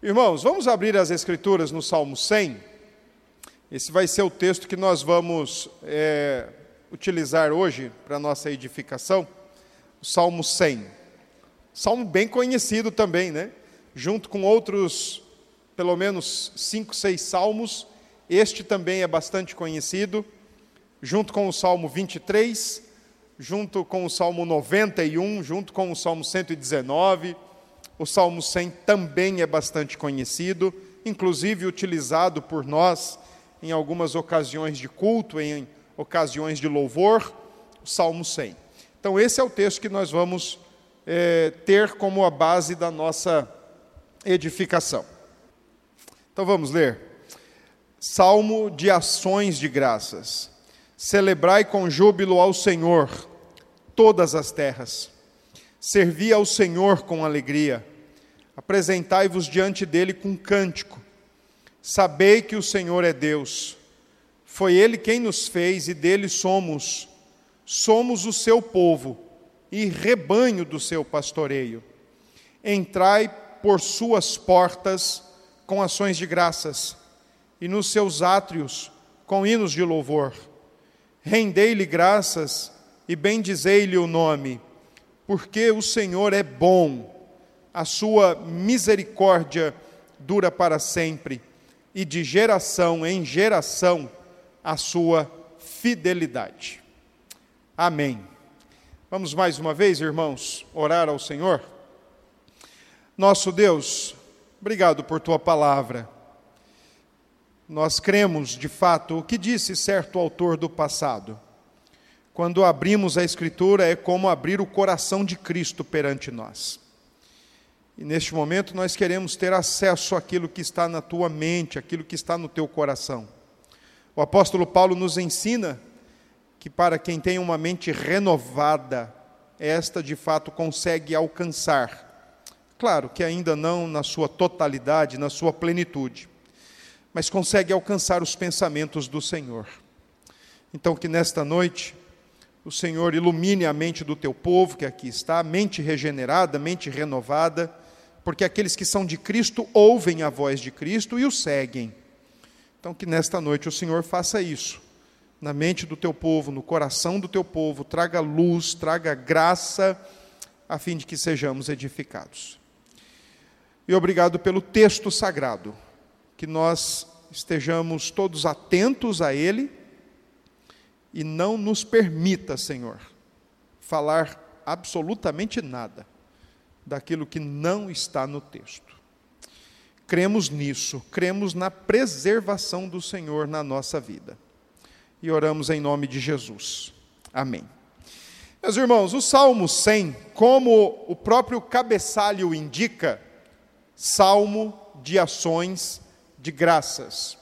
Irmãos, vamos abrir as Escrituras no Salmo 100. Esse vai ser o texto que nós vamos é, utilizar hoje para nossa edificação. O Salmo 100. Salmo bem conhecido também, né? Junto com outros, pelo menos cinco, seis salmos, este também é bastante conhecido. Junto com o Salmo 23, junto com o Salmo 91, junto com o Salmo 119 o Salmo 100 também é bastante conhecido, inclusive utilizado por nós em algumas ocasiões de culto, em ocasiões de louvor, o Salmo 100. Então, esse é o texto que nós vamos é, ter como a base da nossa edificação. Então, vamos ler. Salmo de ações de graças. Celebrai com júbilo ao Senhor todas as terras Servi ao Senhor com alegria, apresentai-vos diante dele com cântico. Sabei que o Senhor é Deus. Foi ele quem nos fez e dele somos. Somos o seu povo e rebanho do seu pastoreio. Entrai por suas portas com ações de graças e nos seus átrios com hinos de louvor. Rendei-lhe graças e bendizei-lhe o nome porque o Senhor é bom, a sua misericórdia dura para sempre, e de geração em geração a sua fidelidade. Amém. Vamos mais uma vez, irmãos, orar ao Senhor? Nosso Deus, obrigado por tua palavra. Nós cremos, de fato, o que disse certo autor do passado quando abrimos a Escritura, é como abrir o coração de Cristo perante nós. E neste momento nós queremos ter acesso àquilo que está na tua mente, aquilo que está no teu coração. O apóstolo Paulo nos ensina que para quem tem uma mente renovada, esta de fato consegue alcançar. Claro que ainda não na sua totalidade, na sua plenitude, mas consegue alcançar os pensamentos do Senhor. Então, que nesta noite o Senhor ilumine a mente do teu povo que aqui está, mente regenerada, mente renovada, porque aqueles que são de Cristo ouvem a voz de Cristo e o seguem. Então, que nesta noite o Senhor faça isso, na mente do teu povo, no coração do teu povo, traga luz, traga graça, a fim de que sejamos edificados. E obrigado pelo texto sagrado, que nós estejamos todos atentos a ele e não nos permita, Senhor, falar absolutamente nada daquilo que não está no texto. Cremos nisso, cremos na preservação do Senhor na nossa vida. E oramos em nome de Jesus. Amém. Meus irmãos, o Salmo 100, como o próprio cabeçalho indica, salmo de ações de graças.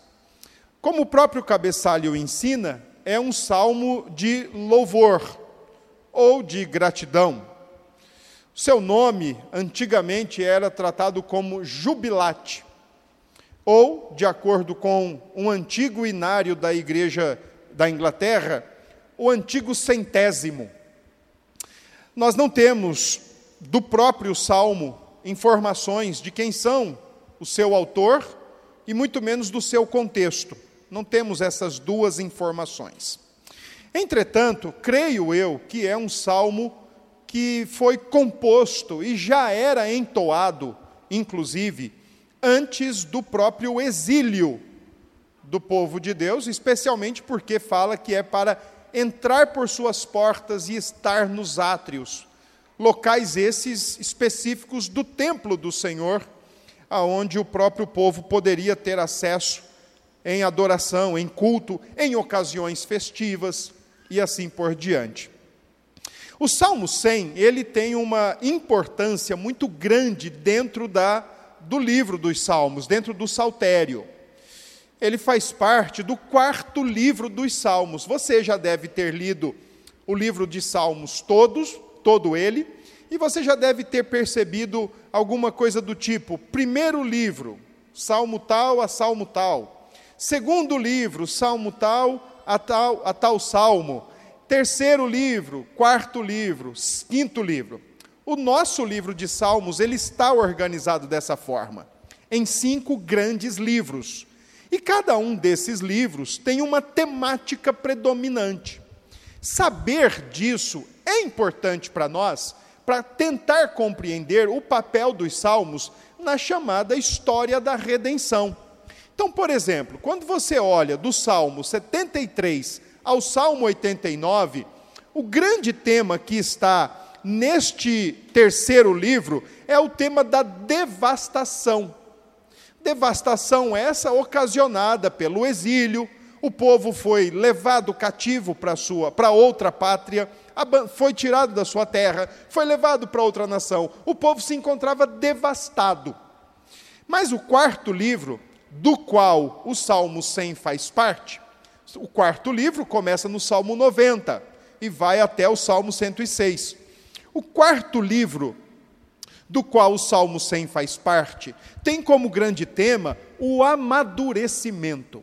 Como o próprio cabeçalho ensina, é um salmo de louvor ou de gratidão. Seu nome antigamente era tratado como jubilate, ou, de acordo com um antigo inário da Igreja da Inglaterra, o antigo centésimo. Nós não temos do próprio salmo informações de quem são o seu autor e muito menos do seu contexto. Não temos essas duas informações. Entretanto, creio eu que é um salmo que foi composto e já era entoado, inclusive, antes do próprio exílio do povo de Deus, especialmente porque fala que é para entrar por suas portas e estar nos átrios, locais esses específicos do templo do Senhor, aonde o próprio povo poderia ter acesso em adoração, em culto, em ocasiões festivas e assim por diante. O Salmo 100, ele tem uma importância muito grande dentro da, do livro dos Salmos, dentro do Saltério. Ele faz parte do quarto livro dos Salmos. Você já deve ter lido o livro de Salmos todos, todo ele, e você já deve ter percebido alguma coisa do tipo: primeiro livro, Salmo tal a Salmo tal, Segundo livro, salmo tal a tal, a tal salmo. Terceiro livro, quarto livro, quinto livro. O nosso livro de salmos, ele está organizado dessa forma. em cinco grandes livros. E cada um desses livros tem uma temática predominante. Saber disso é importante para nós, para tentar compreender o papel dos salmos na chamada história da redenção. Então, por exemplo, quando você olha do Salmo 73 ao Salmo 89, o grande tema que está neste terceiro livro é o tema da devastação. Devastação essa ocasionada pelo exílio, o povo foi levado cativo para sua para outra pátria, foi tirado da sua terra, foi levado para outra nação. O povo se encontrava devastado. Mas o quarto livro, do qual o Salmo 100 faz parte, o quarto livro começa no Salmo 90 e vai até o Salmo 106. O quarto livro, do qual o Salmo 100 faz parte, tem como grande tema o amadurecimento.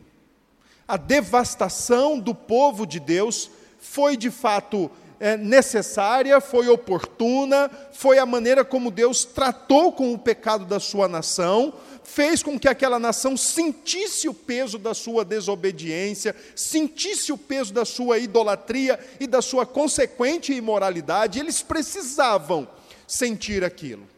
A devastação do povo de Deus foi de fato é, necessária, foi oportuna, foi a maneira como Deus tratou com o pecado da sua nação, fez com que aquela nação sentisse o peso da sua desobediência, sentisse o peso da sua idolatria e da sua consequente imoralidade, eles precisavam sentir aquilo.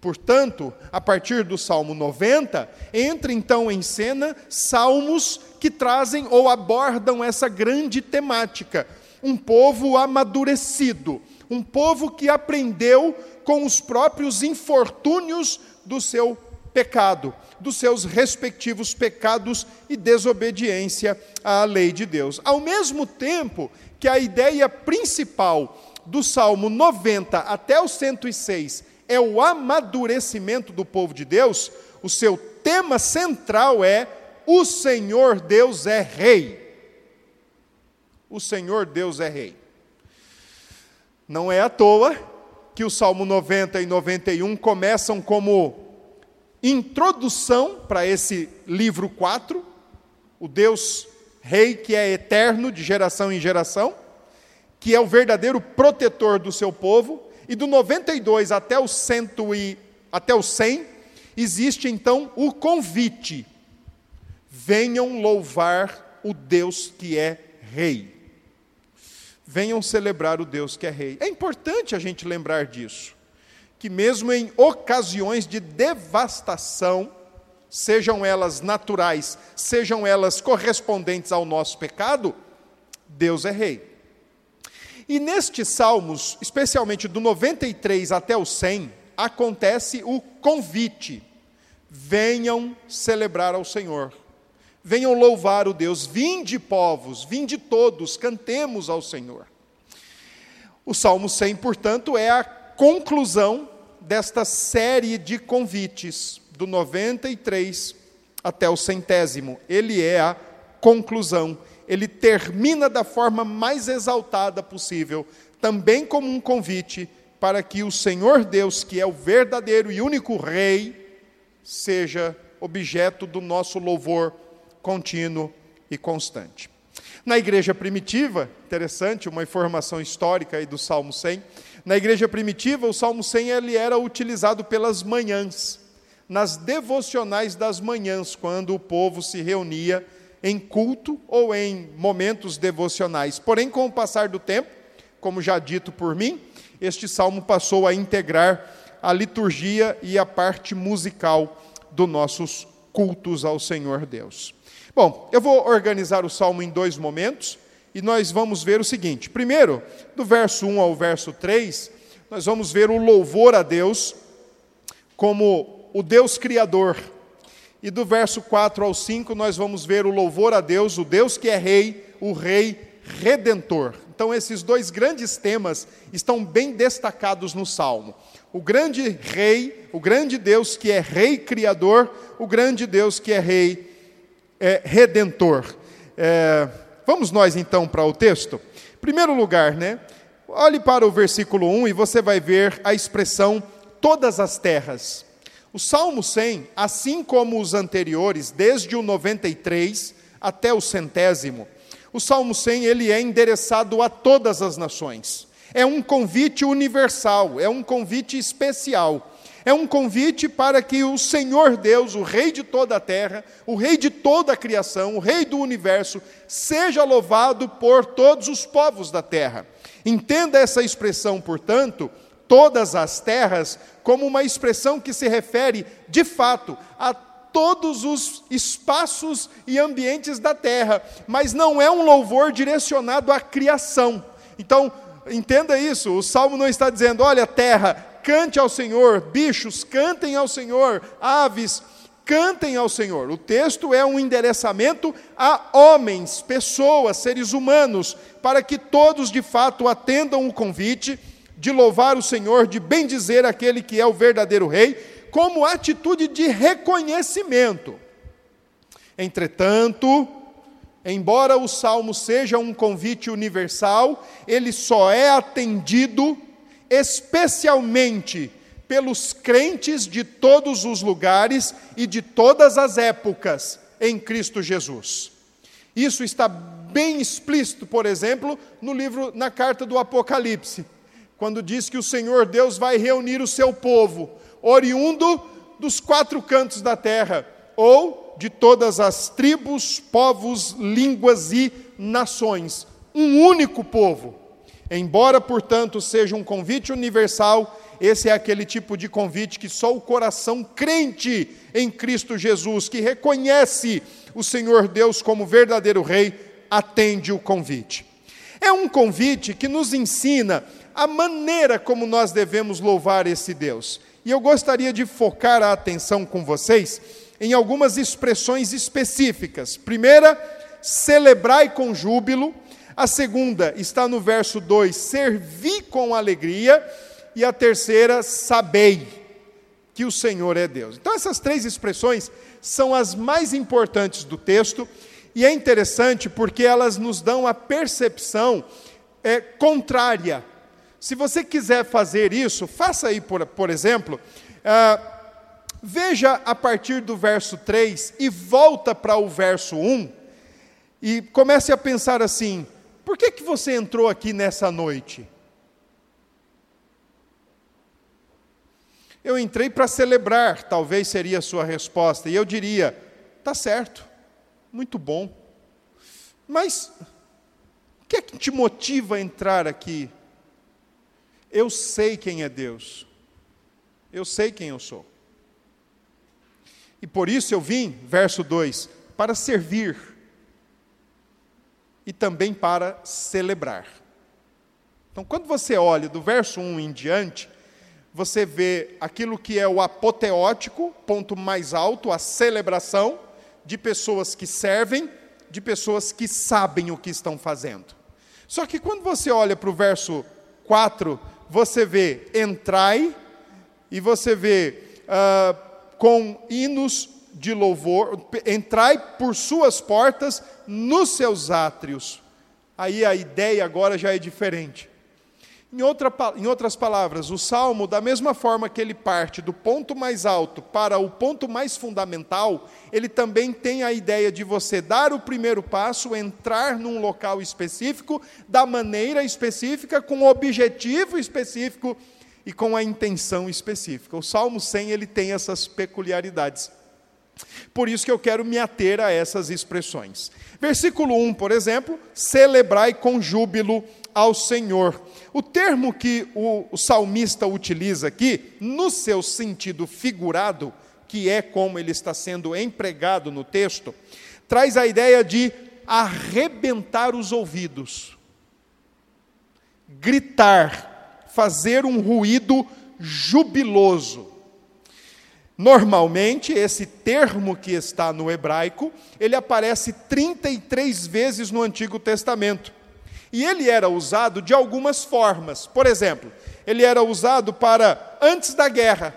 Portanto, a partir do Salmo 90, entra então em cena salmos que trazem ou abordam essa grande temática. Um povo amadurecido, um povo que aprendeu com os próprios infortúnios do seu pecado, dos seus respectivos pecados e desobediência à lei de Deus. Ao mesmo tempo que a ideia principal do Salmo 90 até o 106 é o amadurecimento do povo de Deus, o seu tema central é: o Senhor Deus é Rei. O Senhor Deus é Rei. Não é à toa que o Salmo 90 e 91 começam como introdução para esse livro 4, o Deus Rei que é eterno de geração em geração, que é o verdadeiro protetor do seu povo, e do 92 até o, cento e, até o 100, existe então o convite: venham louvar o Deus que é Rei. Venham celebrar o Deus que é Rei. É importante a gente lembrar disso que, mesmo em ocasiões de devastação, sejam elas naturais, sejam elas correspondentes ao nosso pecado, Deus é Rei. E nestes salmos, especialmente do 93 até o 100, acontece o convite: venham celebrar ao Senhor, venham louvar o Deus, vinde povos, vinde todos, cantemos ao Senhor. O Salmo 100, portanto, é a conclusão desta série de convites, do 93 até o centésimo. Ele é a conclusão. Ele termina da forma mais exaltada possível, também como um convite para que o Senhor Deus, que é o verdadeiro e único Rei, seja objeto do nosso louvor contínuo e constante. Na igreja primitiva, interessante, uma informação histórica aí do Salmo 100, na igreja primitiva, o Salmo 100 ele era utilizado pelas manhãs, nas devocionais das manhãs, quando o povo se reunia em culto ou em momentos devocionais. Porém, com o passar do tempo, como já dito por mim, este salmo passou a integrar a liturgia e a parte musical dos nossos cultos ao Senhor Deus. Bom, eu vou organizar o salmo em dois momentos e nós vamos ver o seguinte: primeiro, do verso 1 ao verso 3, nós vamos ver o louvor a Deus como o Deus Criador. E do verso 4 ao 5, nós vamos ver o louvor a Deus, o Deus que é Rei, o Rei Redentor. Então, esses dois grandes temas estão bem destacados no Salmo. O grande Rei, o grande Deus que é Rei Criador, o grande Deus que é Rei é, Redentor. É, Vamos nós então para o texto? Primeiro lugar, né? Olhe para o versículo 1 e você vai ver a expressão todas as terras. O Salmo 100, assim como os anteriores, desde o 93 até o centésimo, o Salmo 100 ele é endereçado a todas as nações. É um convite universal, é um convite especial. É um convite para que o Senhor Deus, o Rei de toda a terra, o Rei de toda a criação, o Rei do universo, seja louvado por todos os povos da terra. Entenda essa expressão, portanto, todas as terras, como uma expressão que se refere, de fato, a todos os espaços e ambientes da terra, mas não é um louvor direcionado à criação. Então, entenda isso, o salmo não está dizendo, olha, terra, cante ao Senhor, bichos, cantem ao Senhor, aves, cantem ao Senhor. O texto é um endereçamento a homens, pessoas, seres humanos, para que todos de fato atendam o convite de louvar o Senhor, de bendizer aquele que é o verdadeiro Rei como atitude de reconhecimento. Entretanto, embora o salmo seja um convite universal, ele só é atendido especialmente pelos crentes de todos os lugares e de todas as épocas em Cristo Jesus. Isso está bem explícito, por exemplo, no livro na carta do Apocalipse, quando diz que o Senhor Deus vai reunir o seu povo oriundo dos quatro cantos da terra, ou de todas as tribos, povos, línguas e nações. Um único povo. Embora, portanto, seja um convite universal, esse é aquele tipo de convite que só o coração crente em Cristo Jesus, que reconhece o Senhor Deus como verdadeiro Rei, atende o convite. É um convite que nos ensina a maneira como nós devemos louvar esse Deus. E eu gostaria de focar a atenção com vocês em algumas expressões específicas. Primeira, celebrai com júbilo. A segunda está no verso 2, servi com alegria. E a terceira, sabei que o Senhor é Deus. Então, essas três expressões são as mais importantes do texto, e é interessante porque elas nos dão a percepção é, contrária se você quiser fazer isso, faça aí, por, por exemplo, uh, veja a partir do verso 3 e volta para o verso 1 e comece a pensar assim: por que, que você entrou aqui nessa noite? Eu entrei para celebrar, talvez seria a sua resposta, e eu diria: tá certo, muito bom, mas o que é que te motiva a entrar aqui? Eu sei quem é Deus. Eu sei quem eu sou. E por isso eu vim, verso 2, para servir e também para celebrar. Então, quando você olha do verso 1 em diante, você vê aquilo que é o apoteótico, ponto mais alto, a celebração de pessoas que servem, de pessoas que sabem o que estão fazendo. Só que quando você olha para o verso 4, você vê entrai, e você vê uh, com hinos de louvor, entrai por suas portas nos seus átrios. Aí a ideia agora já é diferente. Em, outra, em outras palavras, o salmo, da mesma forma que ele parte do ponto mais alto para o ponto mais fundamental, ele também tem a ideia de você dar o primeiro passo, entrar num local específico, da maneira específica, com o objetivo específico e com a intenção específica. O Salmo 100 ele tem essas peculiaridades. Por isso que eu quero me ater a essas expressões. Versículo 1, por exemplo, celebrai com júbilo ao Senhor. O termo que o, salmista utiliza aqui, no seu sentido figurado, que é como ele está sendo empregado no texto, traz a ideia de arrebentar os ouvidos, gritar, fazer um ruído jubiloso. Normalmente, esse termo que está no hebraico, ele aparece 33 vezes no Antigo Testamento. E ele era usado de algumas formas. Por exemplo, ele era usado para antes da guerra,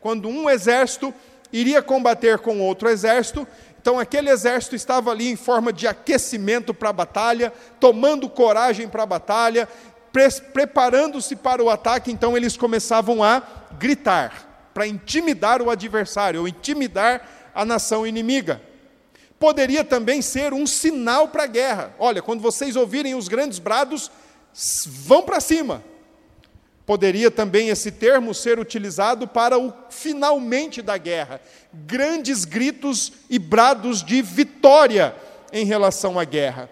quando um exército iria combater com outro exército, então aquele exército estava ali em forma de aquecimento para a batalha, tomando coragem para a batalha, pre preparando-se para o ataque, então eles começavam a gritar, para intimidar o adversário, ou intimidar a nação inimiga poderia também ser um sinal para a guerra. Olha, quando vocês ouvirem os grandes brados, vão para cima. Poderia também esse termo ser utilizado para o finalmente da guerra, grandes gritos e brados de vitória em relação à guerra.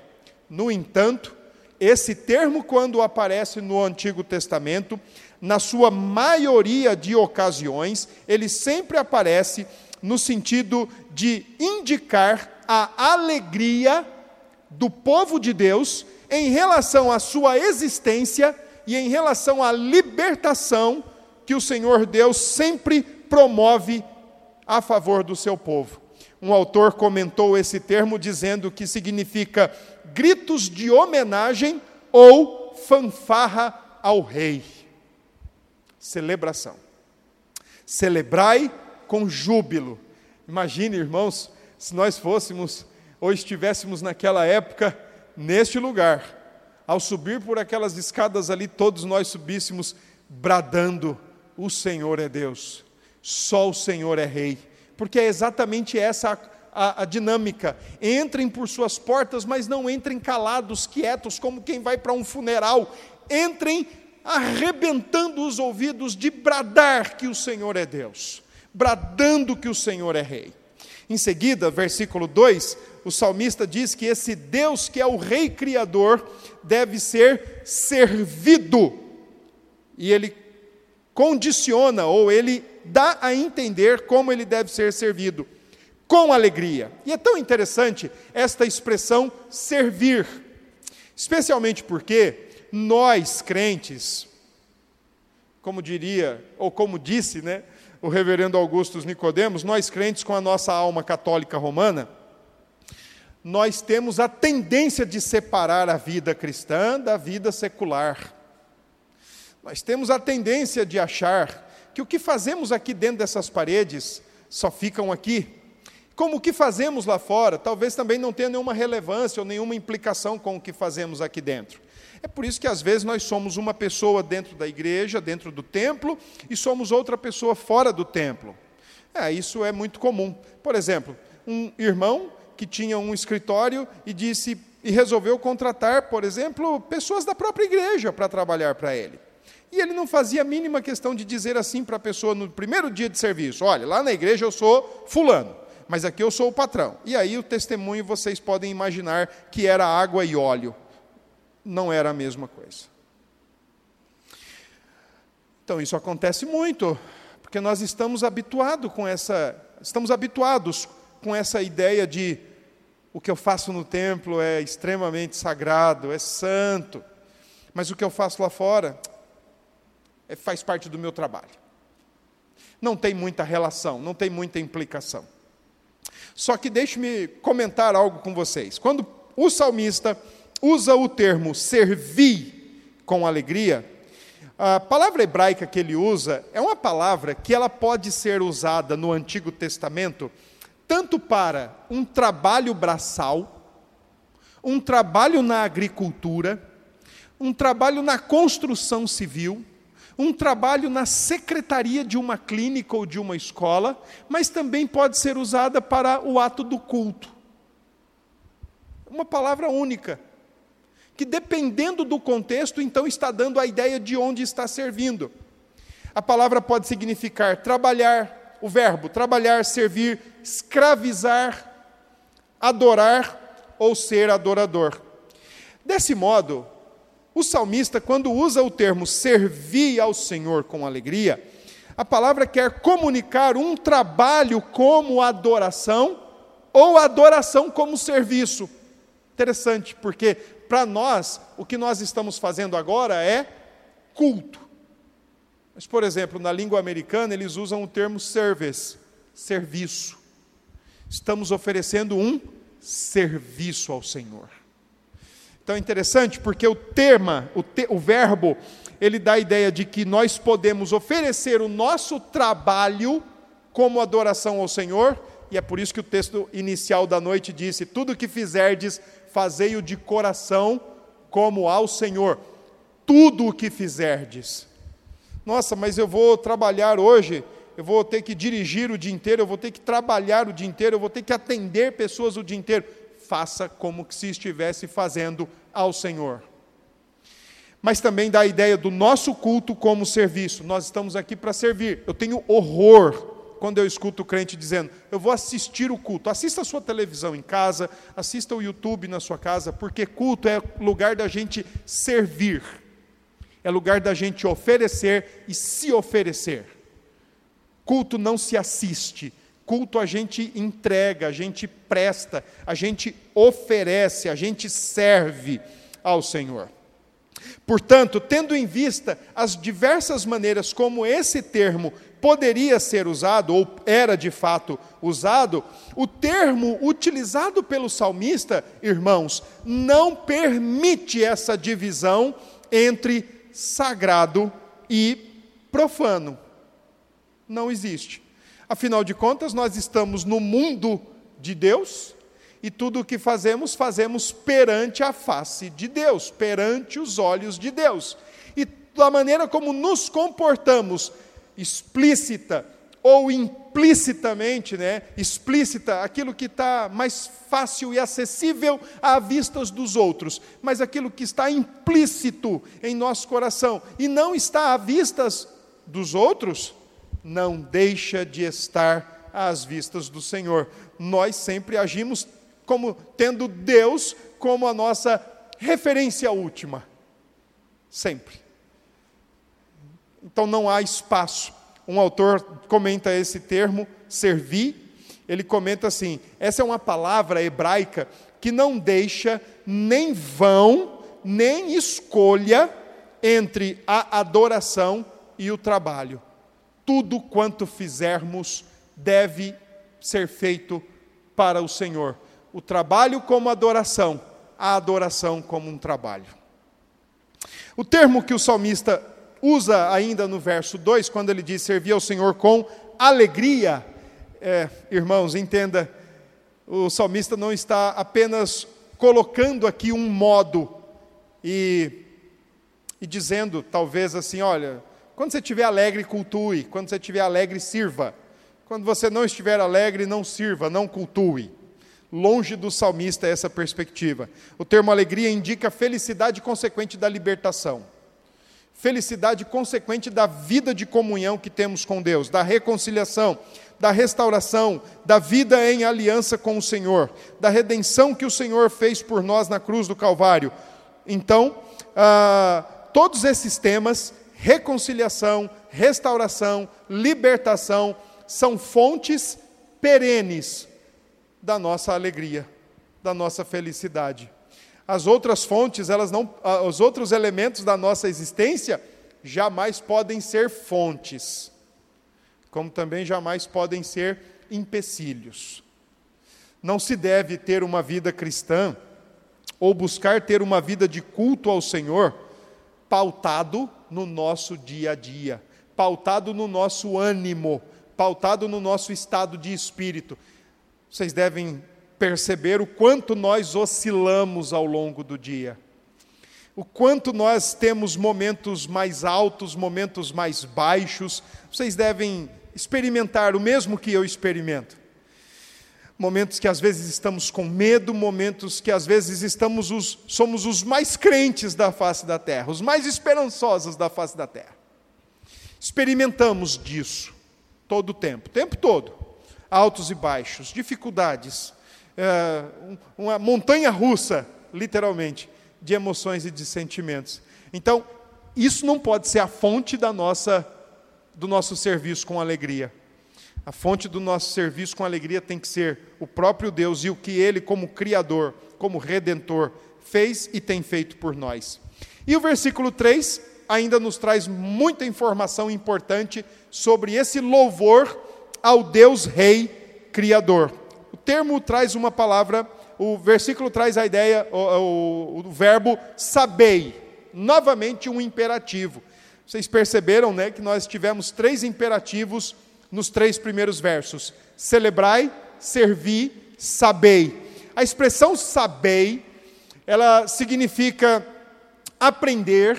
No entanto, esse termo, quando aparece no Antigo Testamento, na sua maioria de ocasiões, ele sempre aparece no sentido de indicar a alegria do povo de Deus em relação à sua existência e em relação à libertação que o Senhor Deus sempre promove a favor do seu povo. Um autor comentou esse termo dizendo que significa gritos de homenagem ou fanfarra ao rei. Celebração. Celebrai com júbilo. Imagine, irmãos, se nós fôssemos ou estivéssemos naquela época neste lugar ao subir por aquelas escadas ali, todos nós subíssemos bradando: O Senhor é Deus, só o Senhor é Rei. Porque é exatamente essa a, a, a, dinâmica. Entrem por suas portas, mas não entrem calados, quietos, como quem vai para um funeral. Entrem arrebentando os ouvidos de bradar que o Senhor é Deus, bradando que o Senhor é Rei. Em seguida, versículo 2, o salmista diz que esse Deus que é o Rei Criador deve ser servido. E ele condiciona, ou ele dá a entender como ele deve ser servido. Com alegria. E é tão interessante esta expressão servir. Especialmente porque nós, crentes, como diria, ou como disse, né, o reverendo Augustus Nicodemos, nós crentes com a nossa alma católica romana, nós temos a tendência de separar a vida cristã da vida secular. Nós temos a tendência de achar que o que fazemos aqui dentro dessas paredes só ficam aqui. Como o que fazemos lá fora, talvez também não tenha nenhuma relevância ou nenhuma implicação com o que fazemos aqui dentro. É por isso que às vezes nós somos uma pessoa dentro da igreja, dentro do templo, e somos outra pessoa fora do templo. É, isso é muito comum. Por exemplo, um irmão que tinha um escritório e disse e resolveu contratar, por exemplo, pessoas da própria igreja para trabalhar para ele. E ele não fazia a mínima questão de dizer assim para a pessoa no primeiro dia de serviço: olha, lá na igreja eu sou fulano, mas aqui eu sou o patrão. E aí o testemunho vocês podem imaginar que era água e óleo. Não era a mesma coisa. Então isso acontece muito, porque nós estamos habituados com essa, estamos habituados com essa ideia de o que eu faço no templo é extremamente sagrado, é santo, mas o que eu faço lá fora é, faz parte do meu trabalho. Não tem muita relação, não tem muita implicação. Só que deixe-me comentar algo com vocês. Quando o salmista usa o termo servir com alegria, a palavra hebraica que ele usa é uma palavra que ela pode ser usada no Antigo Testamento tanto para um trabalho braçal, um trabalho na agricultura, um trabalho na construção civil, um trabalho na secretaria de uma clínica ou de uma escola, mas também pode ser usada para o ato do culto. Uma palavra única, que dependendo do contexto, então está dando a ideia de onde está servindo. A palavra pode significar trabalhar, o verbo trabalhar, servir, escravizar, adorar ou ser adorador. Desse modo, o salmista, quando usa o termo servir ao Senhor com alegria, a palavra quer comunicar um trabalho como adoração ou adoração como serviço. Interessante, porque para nós, o que nós estamos fazendo agora é culto. Mas, por exemplo, na língua americana, eles usam o termo service, serviço. Estamos oferecendo um serviço ao Senhor. Então é interessante porque o tema, o, te, o verbo, ele dá a ideia de que nós podemos oferecer o nosso trabalho como adoração ao Senhor, e é por isso que o texto inicial da noite disse: Tudo que fizerdes, fazei-o de coração como ao Senhor. Tudo o que fizerdes. Nossa, mas eu vou trabalhar hoje, eu vou ter que dirigir o dia inteiro, eu vou ter que trabalhar o dia inteiro, eu vou ter que atender pessoas o dia inteiro. Faça como se estivesse fazendo ao Senhor. mas também dá a ideia do nosso culto como serviço. Nós estamos aqui para servir. Eu tenho horror quando eu escuto o crente dizendo: Eu vou assistir o culto. Assista a sua televisão em casa, assista o YouTube na sua casa, porque culto é lugar da gente servir, é lugar da gente oferecer e se oferecer. Culto não se assiste, culto a gente entrega, a gente presta, a gente oferece, a gente serve ao Senhor. Portanto, tendo em vista as diversas maneiras como esse termo poderia ser usado, ou era de fato usado, o termo utilizado pelo salmista, irmãos, não permite essa divisão entre sagrado e profano. Não existe. Afinal de contas, nós estamos no mundo de Deus e tudo o que fazemos, fazemos perante a face de Deus, perante os olhos de Deus. E da maneira como nos comportamos, explícita ou implicitamente, né? Explícita, aquilo que está mais fácil e acessível à vista dos outros, mas aquilo que está implícito em nosso coração e não está à vistas dos outros, não deixa de estar às vistas do Senhor. Nós sempre agimos como tendo Deus como a nossa referência última. Sempre. Então não há espaço. Um autor comenta esse termo, servir, ele comenta assim: essa é uma palavra hebraica que não deixa nem vão, nem escolha entre a adoração e o trabalho. Tudo quanto fizermos deve ser feito para o Senhor o trabalho como adoração, a adoração como um trabalho. O termo que o salmista usa ainda no verso 2, quando ele diz servir ao Senhor com alegria, é, irmãos, entenda, o salmista não está apenas colocando aqui um modo e, e dizendo, talvez assim, olha, quando você estiver alegre, cultue, quando você estiver alegre, sirva, quando você não estiver alegre, não sirva, não cultue. Longe do salmista essa perspectiva. O termo alegria indica felicidade consequente da libertação. Felicidade consequente da vida de comunhão que temos com Deus, da reconciliação, da restauração, da vida em aliança com o Senhor, da redenção que o Senhor fez por nós na cruz do Calvário. Então, ah, todos esses temas, reconciliação, restauração, libertação, são fontes perenes da nossa alegria, da nossa felicidade. As outras fontes, elas não, os outros elementos da nossa existência jamais podem ser fontes, como também jamais podem ser empecilhos. Não se deve ter uma vida cristã ou buscar ter uma vida de culto ao Senhor pautado no nosso dia a dia, pautado no nosso ânimo, pautado no nosso estado de espírito. Vocês devem perceber o quanto nós oscilamos ao longo do dia. O quanto nós temos momentos mais altos, momentos mais baixos. Vocês devem experimentar o mesmo que eu experimento. Momentos que às vezes estamos com medo, momentos que às vezes estamos os, somos os mais crentes da face da terra, os mais esperançosos da face da terra. Experimentamos disso todo o tempo, o tempo todo altos e baixos, dificuldades, é, uma montanha russa, literalmente, de emoções e de sentimentos. Então, isso não pode ser a fonte da nossa, do nosso serviço com alegria. A fonte do nosso serviço com alegria tem que ser o próprio Deus e o que Ele, como Criador, como Redentor, fez e tem feito por nós. E o versículo 3 ainda nos traz muita informação importante sobre esse louvor ao Deus Rei Criador. O termo traz uma palavra, o versículo traz a ideia, o, o, o verbo sabei, novamente um imperativo. Vocês perceberam né, que nós tivemos três imperativos nos três primeiros versos: celebrai, servi, sabei. A expressão sabei, ela significa aprender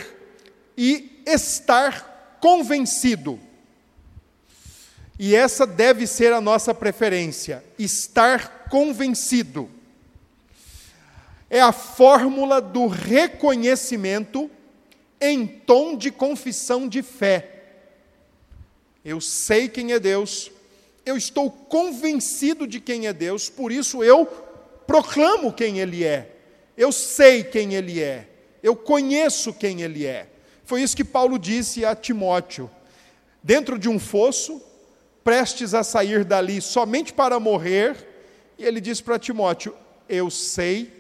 e estar convencido. E essa deve ser a nossa preferência, estar convencido. É a fórmula do reconhecimento em tom de confissão de fé. Eu sei quem é Deus, eu estou convencido de quem é Deus, por isso eu proclamo quem Ele é. Eu sei quem Ele é, eu conheço quem Ele é. Foi isso que Paulo disse a Timóteo. Dentro de um fosso, prestes a sair dali somente para morrer, e ele disse para Timóteo: Eu sei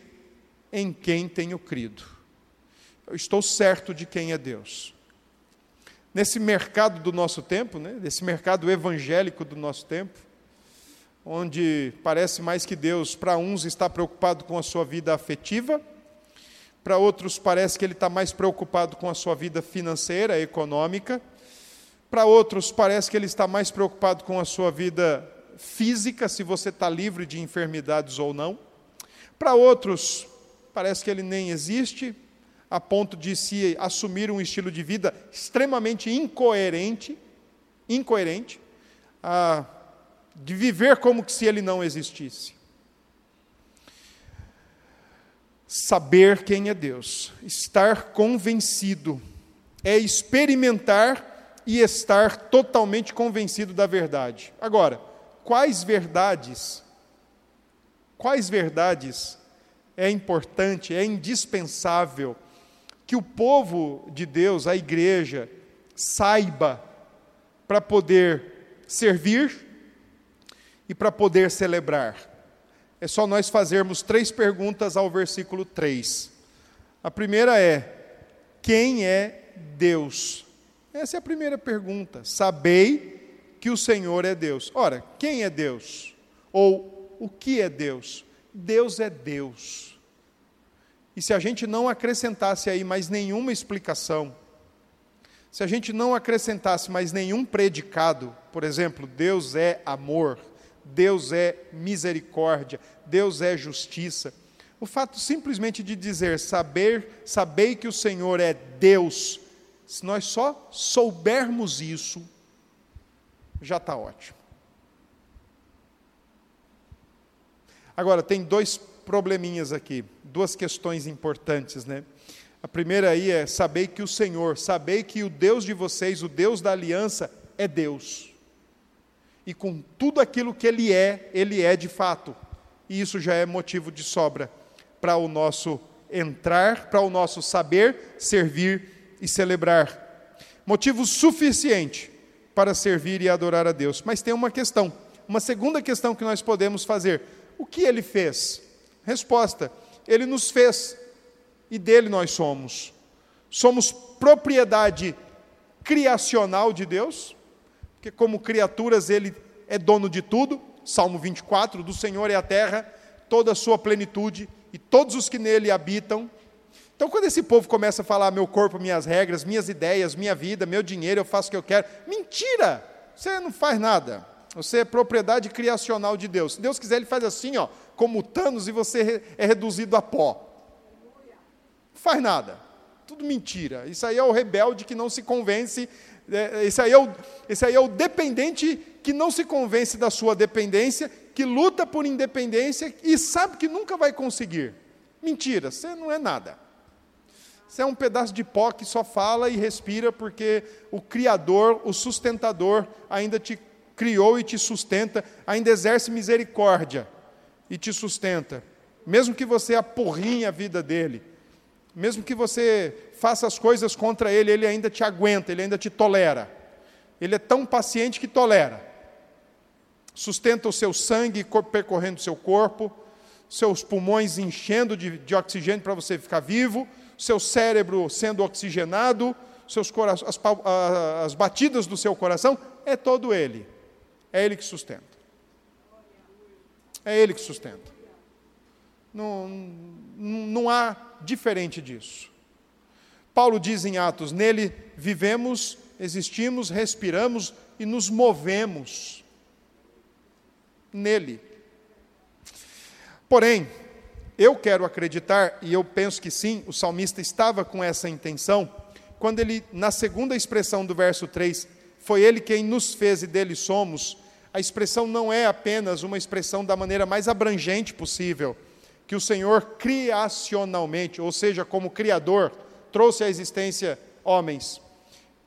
em quem tenho crido. Eu estou certo de quem é Deus nesse mercado do nosso tempo, né, desse mercado evangélico do nosso tempo, onde parece mais que Deus, para uns, está preocupado com a sua vida afetiva, para outros parece que Ele está mais preocupado com a sua vida financeira, econômica, para outros parece que Ele está mais preocupado com a sua vida física, se você está livre de enfermidades ou não, para outros parece que Ele nem existe, a ponto de se assumir um estilo de vida extremamente incoerente, incoerente, de viver como se ele não existisse. Saber quem é Deus, estar convencido, é experimentar e estar totalmente convencido da verdade. Agora, quais verdades, quais verdades é importante, é indispensável que o povo de Deus, a igreja, saiba para poder servir e para poder celebrar. É só nós fazermos três perguntas ao versículo 3. A primeira é: quem é Deus? Essa é a primeira pergunta. Sabei que o Senhor é Deus. Ora, quem é Deus? Ou o que é Deus? Deus é Deus. E se a gente não acrescentasse aí mais nenhuma explicação, se a gente não acrescentasse mais nenhum predicado, por exemplo, Deus é amor, Deus é misericórdia, Deus é justiça, o fato simplesmente de dizer saber, sabei que o Senhor é Deus, se nós só soubermos isso, já está ótimo. Agora, tem dois probleminhas aqui, duas questões importantes, né? A primeira aí é saber que o Senhor, saber que o Deus de vocês, o Deus da aliança, é Deus. E com tudo aquilo que Ele é, Ele é de fato. E isso já é motivo de sobra para o nosso entrar, para o nosso saber, servir e celebrar. Motivo suficiente para servir e adorar a Deus. Mas tem uma questão, uma segunda questão que nós podemos fazer: o que Ele fez? Resposta: Ele nos fez e dele nós somos. Somos propriedade criacional de Deus, porque como criaturas Ele é dono de tudo. Salmo 24: Do Senhor é a terra, toda a sua plenitude e todos os que nele habitam. Então, quando esse povo começa a falar meu corpo, minhas regras, minhas ideias, minha vida, meu dinheiro, eu faço o que eu quero, mentira! Você não faz nada. Você é propriedade criacional de Deus. Se Deus quiser, Ele faz assim, ó, como Thanos, e você é reduzido a pó. Não faz nada. Tudo mentira. Isso aí é o rebelde que não se convence. É, esse, aí é o, esse aí é o dependente que não se convence da sua dependência, que luta por independência e sabe que nunca vai conseguir. Mentira, você não é nada. Você é um pedaço de pó que só fala e respira porque o Criador, o sustentador, ainda te criou e te sustenta, ainda exerce misericórdia e te sustenta. Mesmo que você apurrinhe a vida dele, mesmo que você faça as coisas contra ele, ele ainda te aguenta, ele ainda te tolera. Ele é tão paciente que tolera. Sustenta o seu sangue percorrendo o seu corpo, seus pulmões enchendo de, de oxigênio para você ficar vivo, seu cérebro sendo oxigenado, seus as, as batidas do seu coração, é todo ele. É Ele que sustenta. É Ele que sustenta. Não, não há diferente disso. Paulo diz em Atos: nele vivemos, existimos, respiramos e nos movemos. Nele. Porém, eu quero acreditar, e eu penso que sim, o salmista estava com essa intenção, quando ele, na segunda expressão do verso 3, foi ele quem nos fez e dele somos, a expressão não é apenas uma expressão da maneira mais abrangente possível, que o Senhor criacionalmente, ou seja, como Criador, trouxe à existência homens,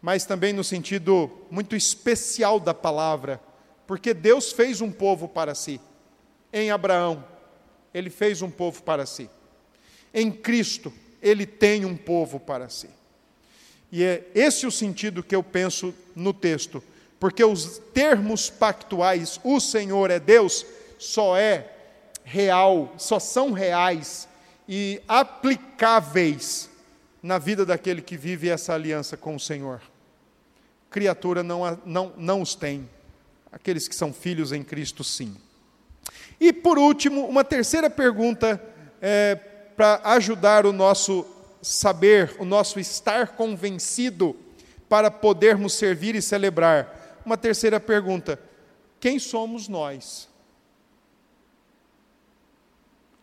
mas também no sentido muito especial da palavra, porque Deus fez um povo para si. Em Abraão, ele fez um povo para si. Em Cristo, ele tem um povo para si. E é esse o sentido que eu penso no texto, porque os termos pactuais, o Senhor é Deus, só é real, só são reais e aplicáveis na vida daquele que vive essa aliança com o Senhor. Criatura não, não, não os tem, aqueles que são filhos em Cristo, sim. E por último, uma terceira pergunta é, para ajudar o nosso saber, o nosso estar convencido para podermos servir e celebrar. Uma terceira pergunta: quem somos nós?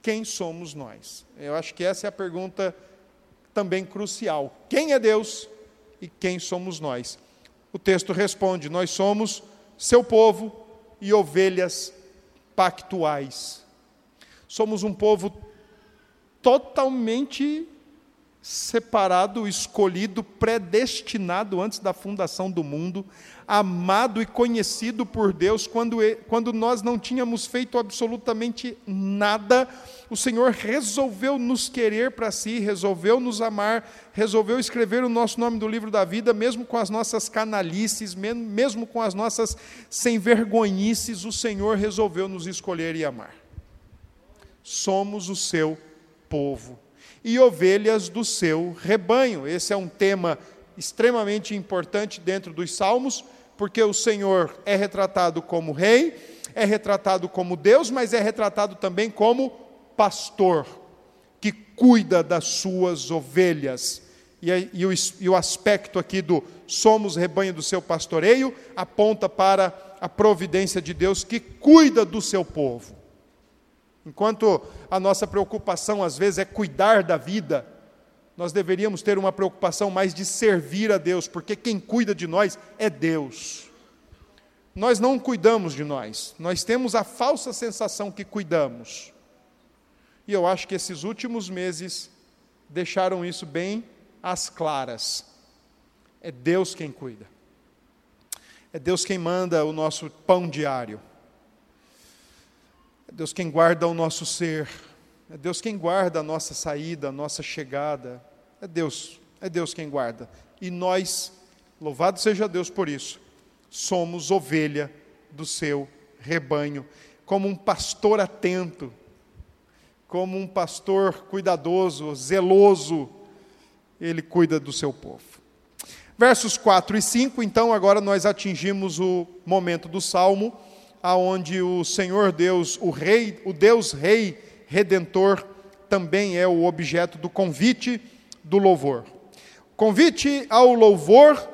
Quem somos nós? Eu acho que essa é a pergunta também crucial. Quem é Deus e quem somos nós? O texto responde: Nós somos seu povo e ovelhas pactuais. Somos um povo totalmente separado, escolhido, predestinado antes da fundação do mundo, amado e conhecido por Deus quando, quando nós não tínhamos feito absolutamente nada. O Senhor resolveu nos querer para si, resolveu nos amar, resolveu escrever o nosso nome do livro da vida, mesmo com as nossas canalices, mesmo com as nossas sem vergonhices, o Senhor resolveu nos escolher e amar. Somos o seu povo e ovelhas do seu rebanho. Esse é um tema extremamente importante dentro dos Salmos, porque o Senhor é retratado como rei, é retratado como Deus, mas é retratado também como pastor, que cuida das suas ovelhas. E, e, o, e o aspecto aqui do somos rebanho do seu pastoreio aponta para a providência de Deus que cuida do seu povo. Enquanto a nossa preocupação às vezes é cuidar da vida, nós deveríamos ter uma preocupação mais de servir a Deus, porque quem cuida de nós é Deus. Nós não cuidamos de nós, nós temos a falsa sensação que cuidamos. E eu acho que esses últimos meses deixaram isso bem às claras. É Deus quem cuida. É Deus quem manda o nosso pão diário. É Deus quem guarda o nosso ser. É Deus quem guarda a nossa saída, a nossa chegada. É Deus, é Deus quem guarda. E nós, louvado seja Deus por isso, somos ovelha do seu rebanho. Como um pastor atento, como um pastor cuidadoso, zeloso, ele cuida do seu povo. Versos 4 e 5, então agora nós atingimos o momento do salmo aonde o Senhor Deus, o rei, o Deus rei redentor também é o objeto do convite do louvor. Convite ao louvor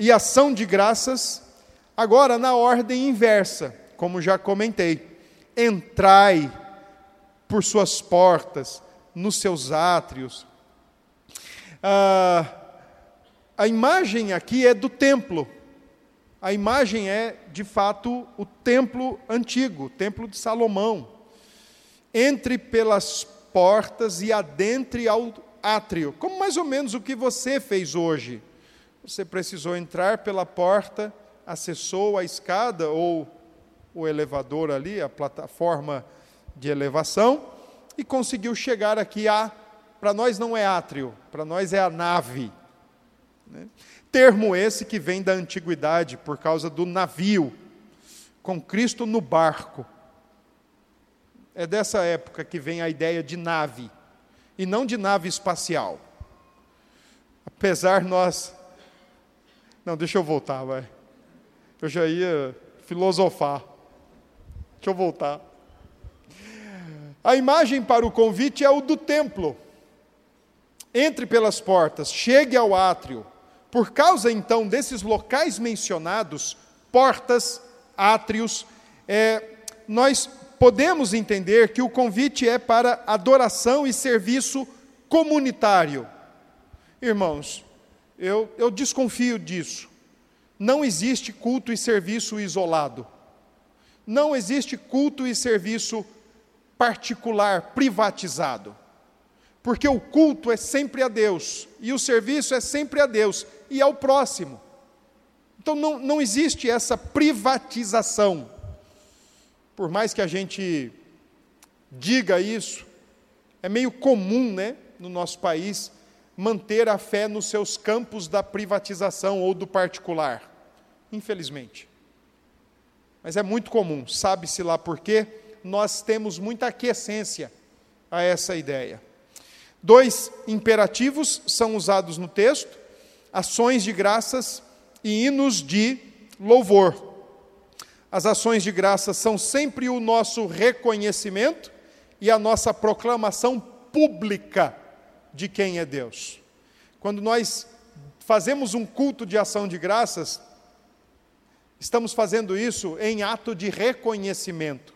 e ação de graças, agora na ordem inversa, como já comentei. Entrai por suas portas, nos seus átrios. Ah, a imagem aqui é do templo, a imagem é, de fato, o templo antigo, o templo de Salomão. Entre pelas portas e adentre ao átrio, como mais ou menos o que você fez hoje. Você precisou entrar pela porta, acessou a escada ou o elevador ali, a plataforma de elevação, e conseguiu chegar aqui a. Para nós não é átrio, para nós é a nave. Né? Termo esse que vem da antiguidade por causa do navio, com Cristo no barco. É dessa época que vem a ideia de nave, e não de nave espacial. Apesar nós. Não, deixa eu voltar, vai. Eu já ia filosofar. Deixa eu voltar. A imagem para o convite é o do templo. Entre pelas portas, chegue ao átrio, por causa então desses locais mencionados, portas, átrios, é, nós podemos entender que o convite é para adoração e serviço comunitário. Irmãos, eu, eu desconfio disso. Não existe culto e serviço isolado. Não existe culto e serviço particular, privatizado. porque o culto é sempre a Deus, e o serviço é sempre a Deus, e ao próximo. Então não, não existe essa privatização. Por mais que a gente diga isso, é meio comum, né, no nosso país, manter a fé nos seus campos da privatização ou do particular. Infelizmente. Mas é muito comum, sabe-se lá por quê? Nós temos muita aquiescência a essa ideia. Dois imperativos são usados no texto: ações de graças e hinos de louvor. As ações de graças são sempre o nosso reconhecimento e a nossa proclamação pública de quem é Deus. Quando nós fazemos um culto de ação de graças, estamos fazendo isso em ato de reconhecimento,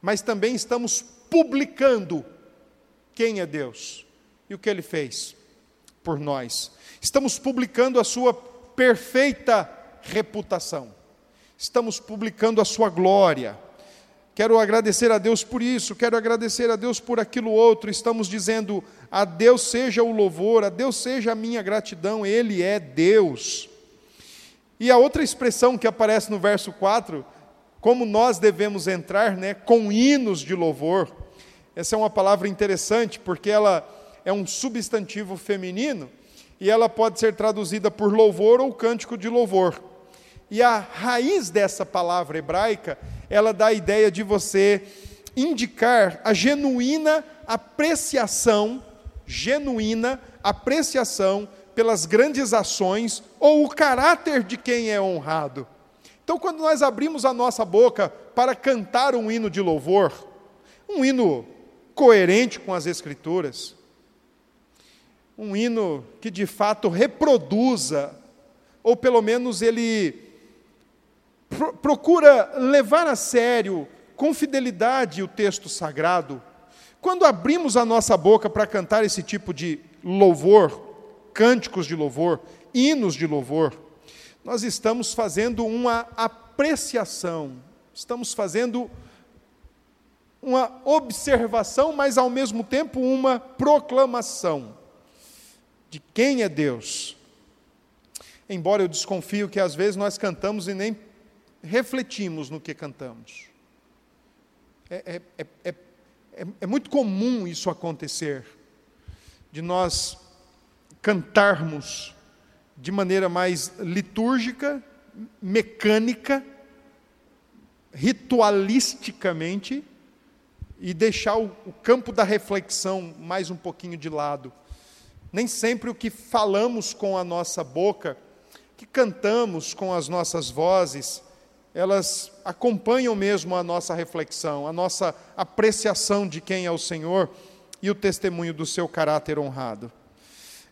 mas também estamos publicando quem é Deus e o que ele fez por nós. Estamos publicando a sua perfeita reputação. Estamos publicando a sua glória. Quero agradecer a Deus por isso, quero agradecer a Deus por aquilo outro. Estamos dizendo: a Deus seja o louvor, a Deus seja a minha gratidão, Ele é Deus. E a outra expressão que aparece no verso 4, como nós devemos entrar, né, com hinos de louvor. Essa é uma palavra interessante porque ela é um substantivo feminino e ela pode ser traduzida por louvor ou cântico de louvor. E a raiz dessa palavra hebraica, ela dá a ideia de você indicar a genuína apreciação, genuína apreciação pelas grandes ações ou o caráter de quem é honrado. Então, quando nós abrimos a nossa boca para cantar um hino de louvor, um hino coerente com as Escrituras, um hino que de fato reproduza, ou pelo menos ele pro, procura levar a sério, com fidelidade, o texto sagrado. Quando abrimos a nossa boca para cantar esse tipo de louvor, cânticos de louvor, hinos de louvor, nós estamos fazendo uma apreciação, estamos fazendo uma observação, mas ao mesmo tempo uma proclamação de quem é Deus. Embora eu desconfio que às vezes nós cantamos e nem refletimos no que cantamos. É, é, é, é, é muito comum isso acontecer, de nós cantarmos de maneira mais litúrgica, mecânica, ritualisticamente, e deixar o, o campo da reflexão mais um pouquinho de lado. Nem sempre o que falamos com a nossa boca, que cantamos com as nossas vozes, elas acompanham mesmo a nossa reflexão, a nossa apreciação de quem é o Senhor e o testemunho do seu caráter honrado.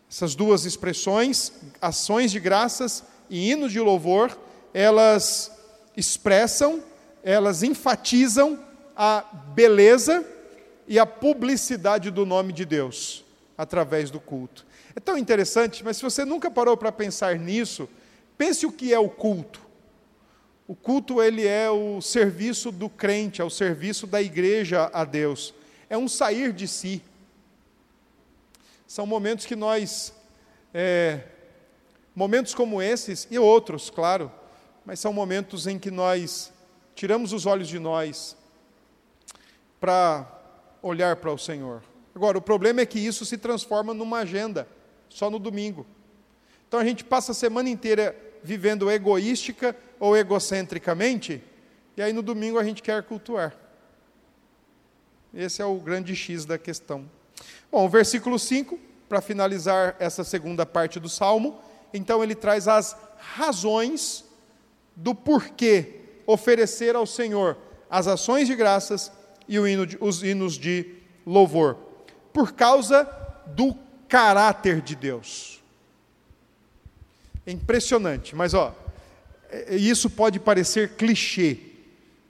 Essas duas expressões, ações de graças e hinos de louvor, elas expressam, elas enfatizam a beleza e a publicidade do nome de Deus através do culto. É tão interessante, mas se você nunca parou para pensar nisso, pense o que é o culto. O culto ele é o serviço do crente, é o serviço da igreja a Deus. É um sair de si. São momentos que nós, é, momentos como esses e outros, claro, mas são momentos em que nós tiramos os olhos de nós para olhar para o Senhor. Agora, o problema é que isso se transforma numa agenda, só no domingo. Então a gente passa a semana inteira vivendo egoística ou egocentricamente, e aí no domingo a gente quer cultuar. Esse é o grande X da questão. Bom, versículo 5, para finalizar essa segunda parte do salmo, então ele traz as razões do porquê oferecer ao Senhor as ações de graças e de, os hinos de louvor, por causa do caráter de Deus. É impressionante, mas ó, é, é, isso pode parecer clichê.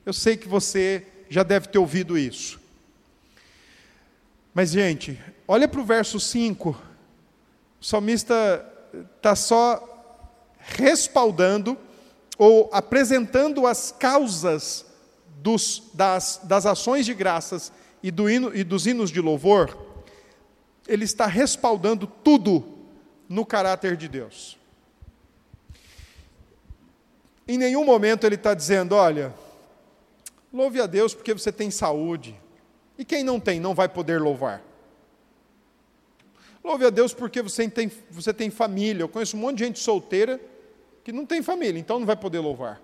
Eu sei que você já deve ter ouvido isso. Mas, gente, olha para o verso 5. O salmista está só respaldando ou apresentando as causas dos, das, das ações de graças e, do hino, e dos hinos de louvor, ele está respaldando tudo no caráter de Deus. Em nenhum momento ele está dizendo: olha, louve a Deus porque você tem saúde. E quem não tem, não vai poder louvar. Louve a Deus porque você tem, você tem família. Eu conheço um monte de gente solteira que não tem família, então não vai poder louvar.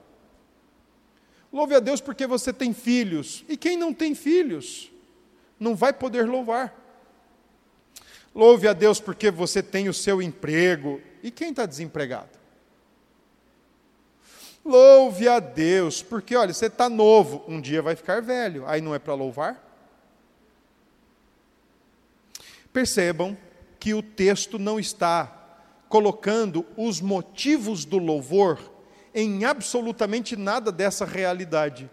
Louve a Deus porque você tem filhos. E quem não tem filhos, não vai poder louvar. Louve a Deus porque você tem o seu emprego. E quem está desempregado? Louve a Deus, porque olha, você está novo, um dia vai ficar velho, aí não é para louvar? Percebam que o texto não está colocando os motivos do louvor em absolutamente nada dessa realidade,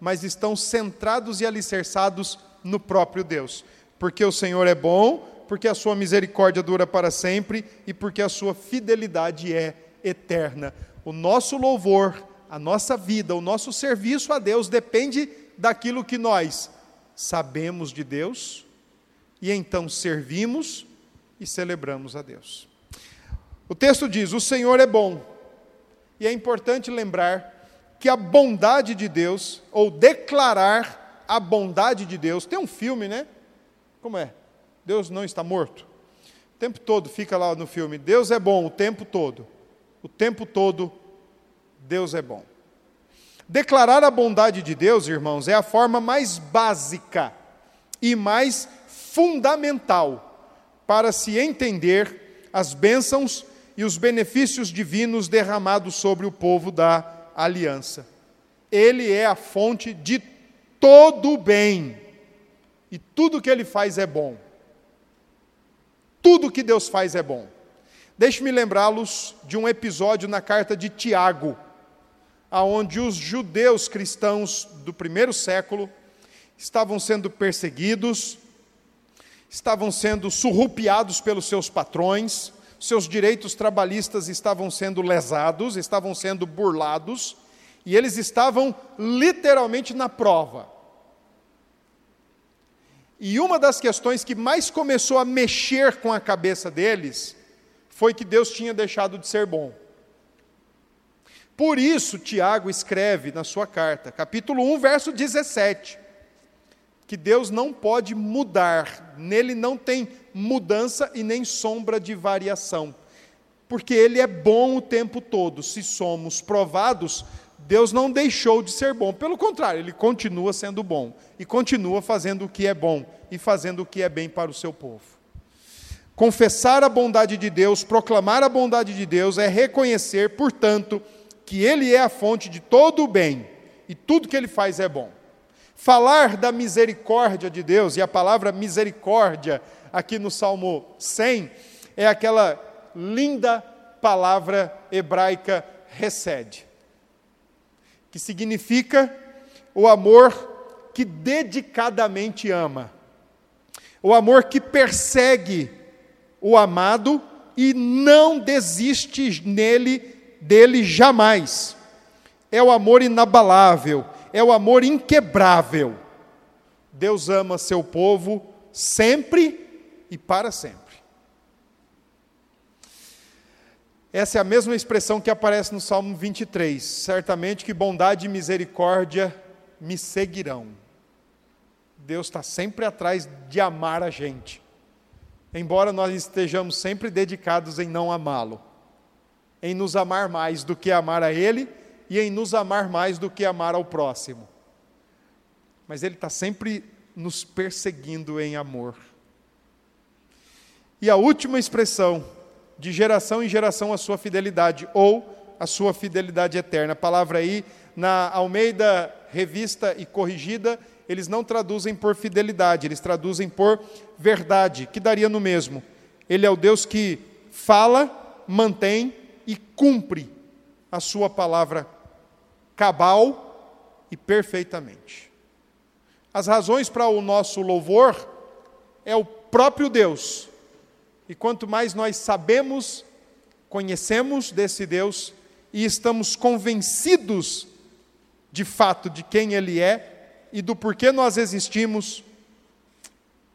mas estão centrados e alicerçados no próprio Deus. Porque o Senhor é bom, porque a sua misericórdia dura para sempre e porque a sua fidelidade é eterna. O nosso louvor, a nossa vida, o nosso serviço a Deus depende daquilo que nós sabemos de Deus e então servimos e celebramos a Deus. O texto diz: O Senhor é bom. E é importante lembrar que a bondade de Deus, ou declarar a bondade de Deus, tem um filme, né? Como é? Deus não está morto. O tempo todo fica lá no filme: Deus é bom o tempo todo. O tempo todo, Deus é bom. Declarar a bondade de Deus, irmãos, é a forma mais básica e mais fundamental para se entender as bênçãos e os benefícios divinos derramados sobre o povo da aliança. Ele é a fonte de todo o bem, e tudo que ele faz é bom. Tudo que Deus faz é bom. Deixe-me lembrá-los de um episódio na carta de Tiago, aonde os judeus cristãos do primeiro século estavam sendo perseguidos, estavam sendo surrupiados pelos seus patrões, seus direitos trabalhistas estavam sendo lesados, estavam sendo burlados, e eles estavam literalmente na prova. E uma das questões que mais começou a mexer com a cabeça deles foi que Deus tinha deixado de ser bom. Por isso, Tiago escreve na sua carta, capítulo 1, verso 17, que Deus não pode mudar, nele não tem mudança e nem sombra de variação, porque Ele é bom o tempo todo. Se somos provados, Deus não deixou de ser bom, pelo contrário, Ele continua sendo bom e continua fazendo o que é bom e fazendo o que é bem para o seu povo. Confessar a bondade de Deus, proclamar a bondade de Deus, é reconhecer, portanto, que Ele é a fonte de todo o bem e tudo que Ele faz é bom. Falar da misericórdia de Deus, e a palavra misericórdia aqui no Salmo 100 é aquela linda palavra hebraica recede, que significa o amor que dedicadamente ama, o amor que persegue o amado e não desiste nele dele jamais. É o amor inabalável, é o amor inquebrável. Deus ama seu povo sempre e para sempre. Essa é a mesma expressão que aparece no Salmo 23. Certamente que bondade e misericórdia me seguirão. Deus está sempre atrás de amar a gente, embora nós estejamos sempre dedicados em não amá-lo, em nos amar mais do que amar a Ele e em nos amar mais do que amar ao próximo. Mas Ele está sempre nos perseguindo em amor. E a última expressão, de geração em geração a sua fidelidade, ou a sua fidelidade eterna. A palavra aí, na Almeida Revista e Corrigida, eles não traduzem por fidelidade, eles traduzem por verdade, que daria no mesmo. Ele é o Deus que fala, mantém e cumpre a sua palavra cabal e perfeitamente. As razões para o nosso louvor é o próprio Deus. E quanto mais nós sabemos, conhecemos desse Deus e estamos convencidos de fato de quem Ele é e do porquê nós existimos,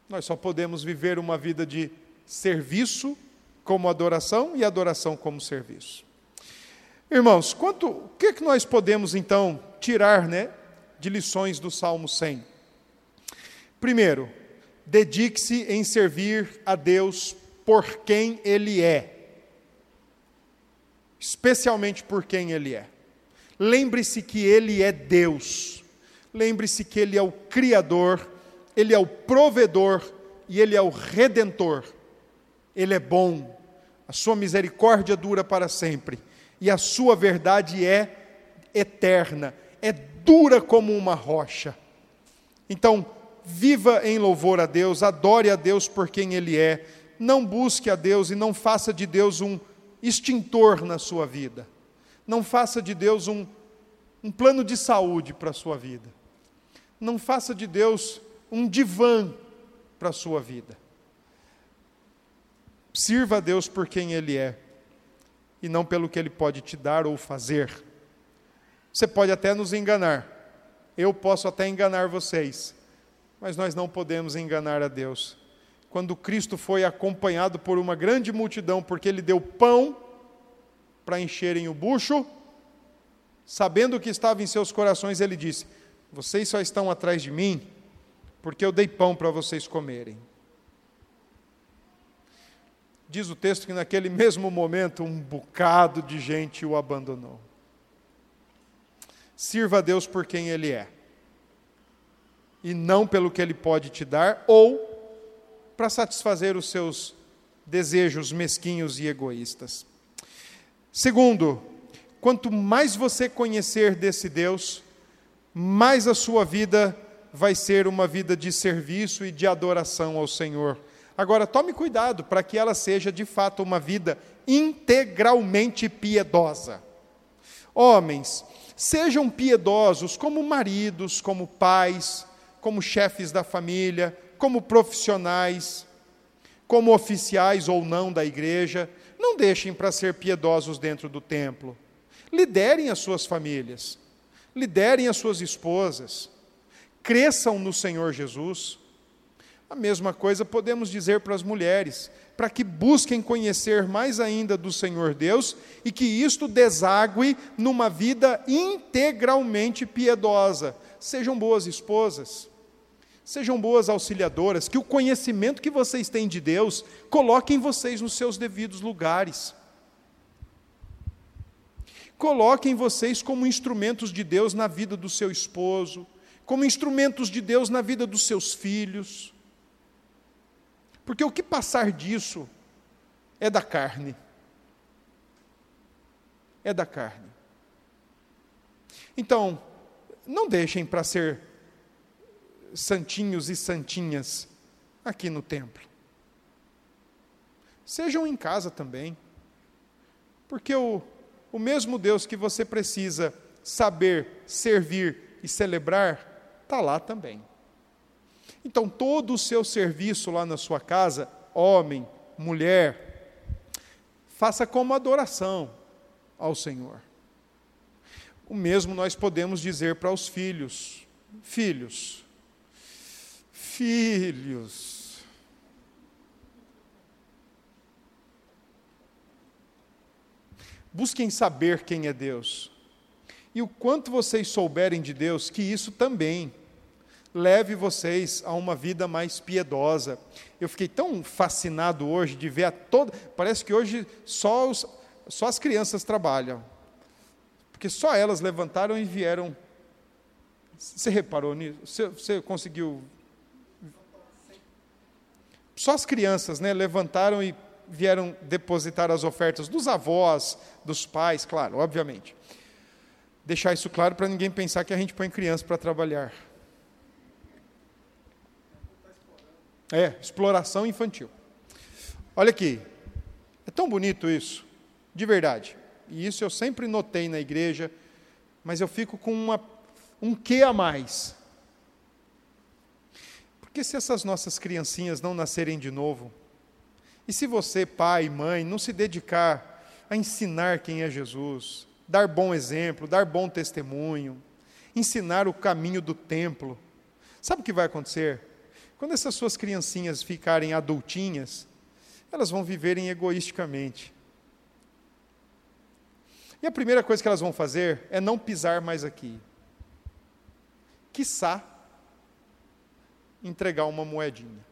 Nós só podemos viver uma vida de serviço como adoração e adoração como serviço. Irmãos, quanto, o que, é que nós podemos então tirar né, de lições do Salmo 100? Primeiro, dedique-se em servir a Deus por quem Ele é, especialmente por quem Ele é. Lembre-se que Ele é Deus, lembre-se que Ele é o Criador, Ele é o provedor e Ele é o Redentor. Ele é bom, a Sua misericórdia dura para sempre e a Sua verdade é eterna, é dura como uma rocha. Então, viva em louvor a Deus, adore a Deus por quem Ele é, não busque a Deus e não faça de Deus um extintor na sua vida. Não faça de Deus um, um plano de saúde para a sua vida. Não faça de Deus um divã para a sua vida. Sirva a Deus por quem Ele é e não pelo que Ele pode te dar ou fazer. Você pode até nos enganar, eu posso até enganar vocês, mas nós não podemos enganar a Deus quando Cristo foi acompanhado por uma grande multidão, porque ele deu pão para encherem o bucho, sabendo o que estava em seus corações, ele disse: Vocês só estão atrás de mim porque eu dei pão para vocês comerem. Diz o texto que naquele mesmo momento um bocado de gente o abandonou. Sirva a Deus por quem Ele é, e não pelo que Ele pode te dar, ou para satisfazer os seus desejos mesquinhos e egoístas. Segundo, quanto mais você conhecer desse Deus, mais a sua vida vai ser uma vida de serviço e de adoração ao Senhor. Agora, tome cuidado para que ela seja de fato uma vida integralmente piedosa. Homens, sejam piedosos como maridos, como pais, como chefes da família, como profissionais, como oficiais ou não da igreja, não deixem para ser piedosos dentro do templo. Liderem as suas famílias, liderem as suas esposas, cresçam no Senhor Jesus. A mesma coisa podemos dizer para as mulheres, para que busquem conhecer mais ainda do Senhor Deus e que isto desague numa vida integralmente piedosa. Sejam boas esposas, Sejam boas auxiliadoras, que o conhecimento que vocês têm de Deus coloquem vocês nos seus devidos lugares. Coloquem vocês como instrumentos de Deus na vida do seu esposo, como instrumentos de Deus na vida dos seus filhos. Porque o que passar disso é da carne. É da carne. Então, não deixem para ser santinhos e santinhas aqui no templo. Sejam em casa também. Porque o, o mesmo Deus que você precisa saber, servir e celebrar, está lá também. Então, todo o seu serviço lá na sua casa, homem, mulher, faça como adoração ao Senhor. O mesmo nós podemos dizer para os filhos: Filhos, filhos. Busquem saber quem é Deus. E o quanto vocês souberem de Deus, que isso também leve vocês a uma vida mais piedosa. Eu fiquei tão fascinado hoje de ver a toda. Parece que hoje só, os, só as crianças trabalham. Porque só elas levantaram e vieram. Você reparou nisso? Você, você conseguiu só as crianças né, levantaram e vieram depositar as ofertas dos avós, dos pais, claro, obviamente. Deixar isso claro para ninguém pensar que a gente põe criança para trabalhar. É, exploração infantil. Olha aqui, é tão bonito isso, de verdade. E isso eu sempre notei na igreja, mas eu fico com uma, um quê a mais. Porque se essas nossas criancinhas não nascerem de novo, e se você, pai, mãe, não se dedicar a ensinar quem é Jesus, dar bom exemplo, dar bom testemunho, ensinar o caminho do templo, sabe o que vai acontecer? quando essas suas criancinhas ficarem adultinhas, elas vão viverem egoisticamente. E a primeira coisa que elas vão fazer é não pisar mais aqui. Quiçá entregar uma moedinha.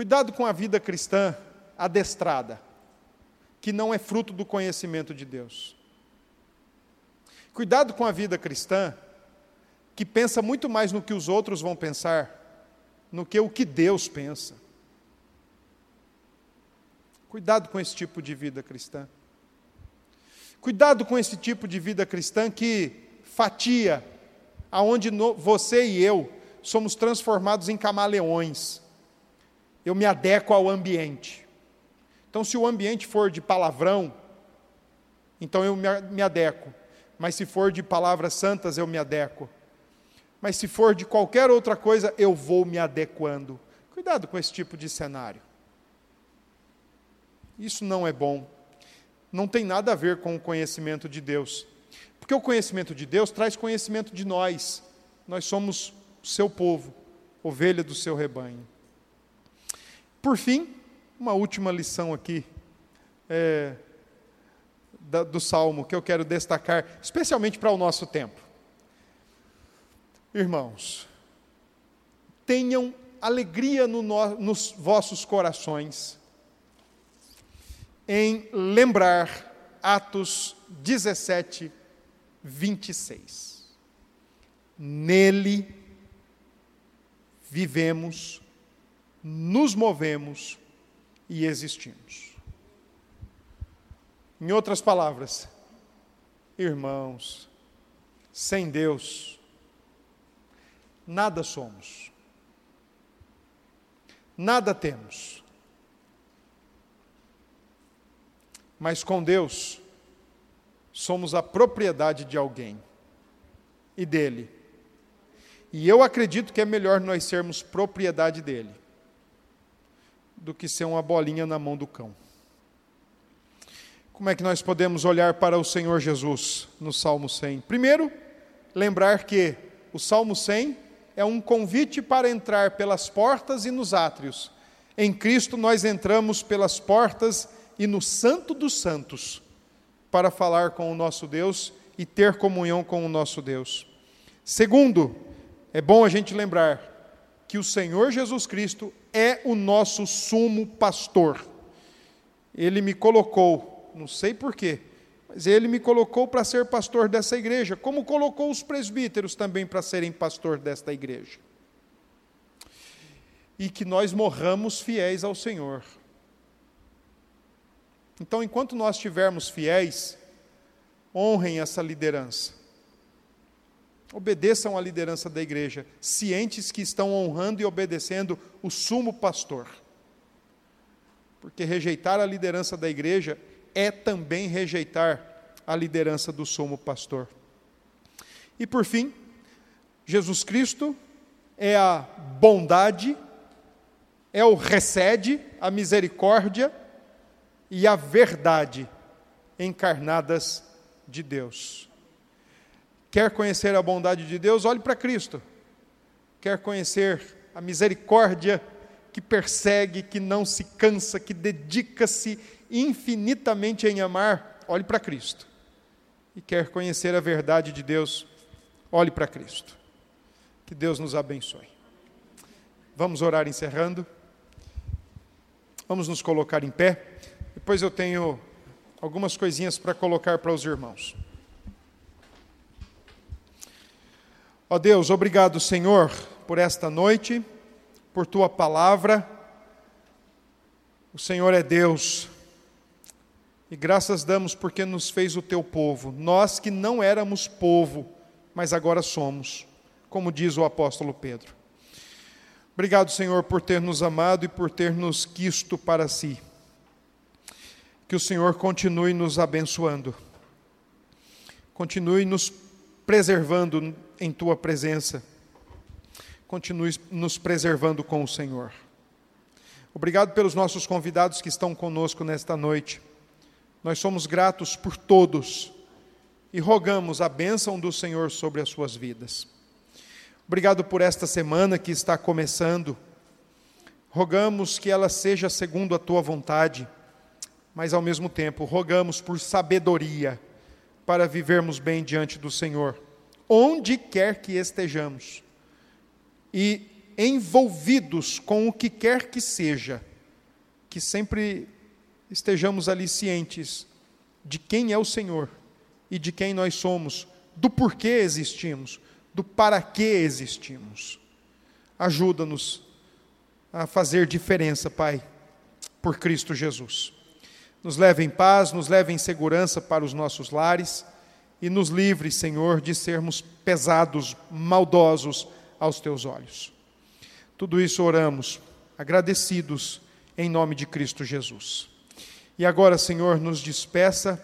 Cuidado com a vida cristã adestrada, que não é fruto do conhecimento de Deus. Cuidado com a vida cristã que pensa muito mais no que os outros vão pensar, no que o que Deus pensa. Cuidado com esse tipo de vida cristã. Cuidado com esse tipo de vida cristã que fatia, aonde você e eu somos transformados em camaleões. Eu me adequo ao ambiente. Então, se o ambiente for de palavrão, então eu me, adequo. Mas se for de palavras santas, eu me adequo. Mas se for de qualquer outra coisa, eu vou me adequando. Cuidado com esse tipo de cenário. Isso não é bom. Não tem nada a ver com o conhecimento de Deus. Porque o conhecimento de Deus traz conhecimento de nós. Nós somos seu povo, ovelha do seu rebanho. Por fim, uma última lição aqui é, da, do Salmo que eu quero destacar, especialmente para o nosso tempo. Irmãos, tenham alegria no, nos vossos corações em lembrar Atos 17, 26. Nele vivemos, nos movemos e existimos. Em outras palavras, irmãos, sem Deus, nada somos, nada temos. Mas com Deus, somos a propriedade de alguém e dele. E eu acredito que é melhor nós sermos propriedade dele do que ser uma bolinha na mão do cão. Como é que nós podemos olhar para o Senhor Jesus no Salmo 100? Primeiro, lembrar que o Salmo 100 é um convite para entrar pelas portas e nos átrios. Em Cristo nós entramos pelas portas e no Santo dos Santos para falar com o nosso Deus e ter comunhão com o nosso Deus. Segundo, é bom a gente lembrar que o Senhor Jesus Cristo é o nosso sumo pastor. Ele me colocou, não sei porquê, mas ele me colocou para ser pastor dessa igreja, como colocou os presbíteros também para serem pastor desta igreja. E que nós morramos fiéis ao Senhor. Então, enquanto nós estivermos fiéis, honrem essa liderança. Obedeçam à liderança da igreja, cientes que estão honrando e obedecendo o sumo pastor. Porque rejeitar a liderança da igreja é também rejeitar a liderança do sumo pastor. E por fim, Jesus Cristo é a bondade, é o recede, a misericórdia e a verdade encarnadas de Deus. Quer conhecer a bondade de Deus? Olhe para Cristo. Quer conhecer a misericórdia que persegue, que não se cansa, que dedica-se infinitamente em amar, olhe para Cristo. E quer conhecer a verdade de Deus, olhe para Cristo. Que Deus nos abençoe. Vamos orar encerrando. Vamos nos colocar em pé. Depois eu tenho algumas coisinhas para colocar para os irmãos. Ó Deus, obrigado, Senhor, por esta noite, por tua palavra. O Senhor é Deus. E graças damos porque nos fez o teu povo. Nós que não éramos povo, mas agora somos, como diz o apóstolo Pedro. Obrigado, Senhor, por ter nos amado e por ter nos quisto para si. Que o Senhor continue nos abençoando. Continue nos preservando em tua presença. Continue nos preservando com o Senhor. Obrigado pelos nossos convidados que estão conosco nesta noite. Nós somos gratos por todos e rogamos a bênção do Senhor sobre as suas vidas. Obrigado por esta semana que está começando. Rogamos que ela seja segundo a tua vontade, mas ao mesmo tempo rogamos por sabedoria para vivermos bem diante do Senhor, onde quer que estejamos. E envolvidos com o que quer que seja, que sempre estejamos ali cientes de quem é o Senhor e de quem nós somos, do porquê existimos, do para que existimos. Ajuda-nos a fazer diferença, Pai, por Cristo Jesus. Nos leve em paz, nos leve em segurança para os nossos lares e nos livre, Senhor, de sermos pesados, maldosos aos teus olhos. Tudo isso oramos, agradecidos em nome de Cristo Jesus. E agora, Senhor, nos despeça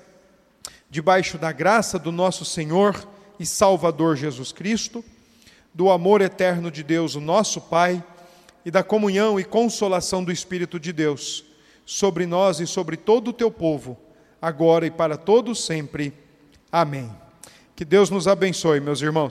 debaixo da graça do nosso Senhor e Salvador Jesus Cristo, do amor eterno de Deus, o nosso Pai, e da comunhão e consolação do Espírito de Deus, sobre nós e sobre todo o teu povo, agora e para todos sempre. Amém. Que Deus nos abençoe, meus irmãos.